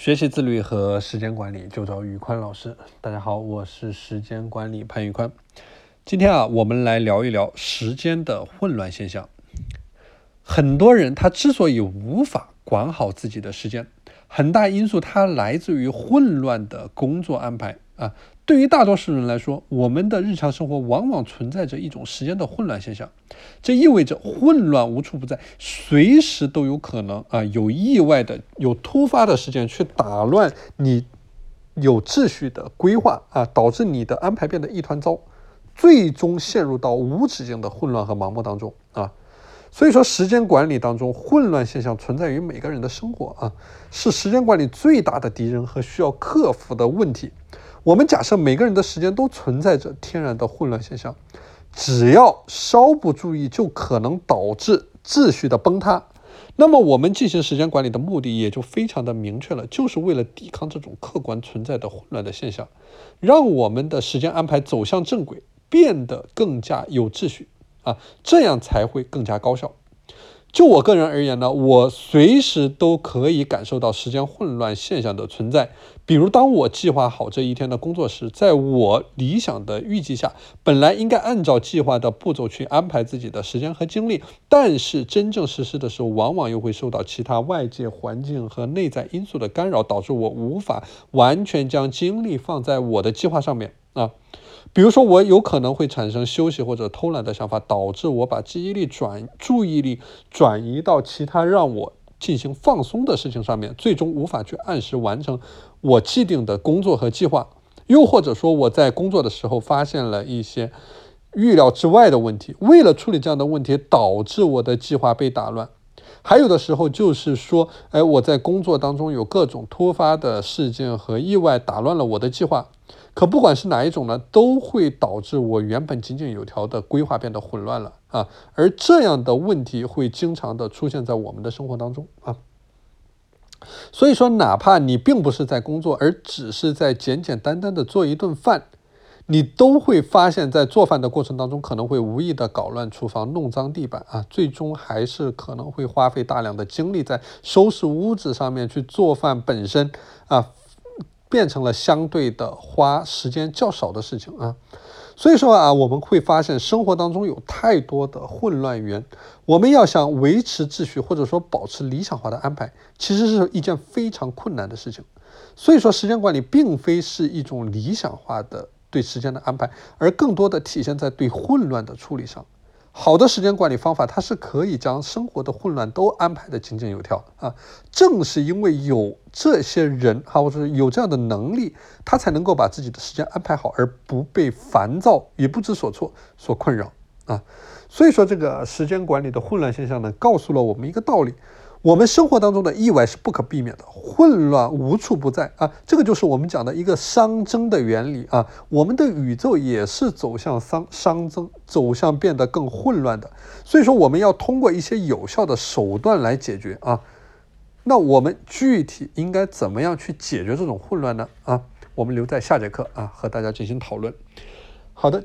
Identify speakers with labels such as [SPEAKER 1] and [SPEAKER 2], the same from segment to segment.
[SPEAKER 1] 学习自律和时间管理就找宇宽老师。大家好，我是时间管理潘宇宽。今天啊，我们来聊一聊时间的混乱现象。很多人他之所以无法管好自己的时间，很大因素他来自于混乱的工作安排啊。对于大多数人来说，我们的日常生活往往存在着一种时间的混乱现象，这意味着混乱无处不在，随时都有可能啊有意外的、有突发的事件去打乱你有秩序的规划啊，导致你的安排变得一团糟，最终陷入到无止境的混乱和盲目当中啊。所以说，时间管理当中混乱现象存在于每个人的生活啊，是时间管理最大的敌人和需要克服的问题。我们假设每个人的时间都存在着天然的混乱现象，只要稍不注意，就可能导致秩序的崩塌。那么，我们进行时间管理的目的也就非常的明确了，就是为了抵抗这种客观存在的混乱的现象，让我们的时间安排走向正轨，变得更加有秩序啊，这样才会更加高效。就我个人而言呢，我随时都可以感受到时间混乱现象的存在。比如，当我计划好这一天的工作时，在我理想的预计下，本来应该按照计划的步骤去安排自己的时间和精力，但是真正实施的时候，往往又会受到其他外界环境和内在因素的干扰，导致我无法完全将精力放在我的计划上面啊。比如说，我有可能会产生休息或者偷懒的想法，导致我把记忆力转注意力转移到其他让我进行放松的事情上面，最终无法去按时完成我既定的工作和计划。又或者说，我在工作的时候发现了一些预料之外的问题，为了处理这样的问题，导致我的计划被打乱。还有的时候就是说，哎，我在工作当中有各种突发的事件和意外打乱了我的计划。可不管是哪一种呢，都会导致我原本井井有条的规划变得混乱了啊！而这样的问题会经常的出现在我们的生活当中啊。所以说，哪怕你并不是在工作，而只是在简简单单的做一顿饭，你都会发现，在做饭的过程当中，可能会无意的搞乱厨房、弄脏地板啊，最终还是可能会花费大量的精力在收拾屋子上面去做饭本身啊。变成了相对的花时间较少的事情啊，所以说啊，我们会发现生活当中有太多的混乱源，我们要想维持秩序或者说保持理想化的安排，其实是一件非常困难的事情。所以说，时间管理并非是一种理想化的对时间的安排，而更多的体现在对混乱的处理上。好的时间管理方法，它是可以将生活的混乱都安排的井井有条啊。正是因为有这些人哈，或者有这样的能力，他才能够把自己的时间安排好，而不被烦躁与不知所措所困扰啊。所以说，这个时间管理的混乱现象呢，告诉了我们一个道理。我们生活当中的意外是不可避免的，混乱无处不在啊！这个就是我们讲的一个熵增的原理啊。我们的宇宙也是走向熵熵增，走向变得更混乱的。所以说，我们要通过一些有效的手段来解决啊。那我们具体应该怎么样去解决这种混乱呢？啊，我们留在下节课啊和大家进行讨论。好的。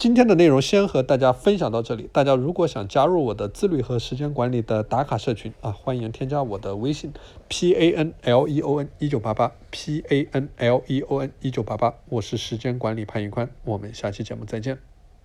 [SPEAKER 1] 今天的内容先和大家分享到这里。大家如果想加入我的自律和时间管理的打卡社群啊，欢迎添加我的微信 p a n l e o n 一九八八 p a n l e o n 一九八八，我是时间管理潘云宽，我们下期节目再见。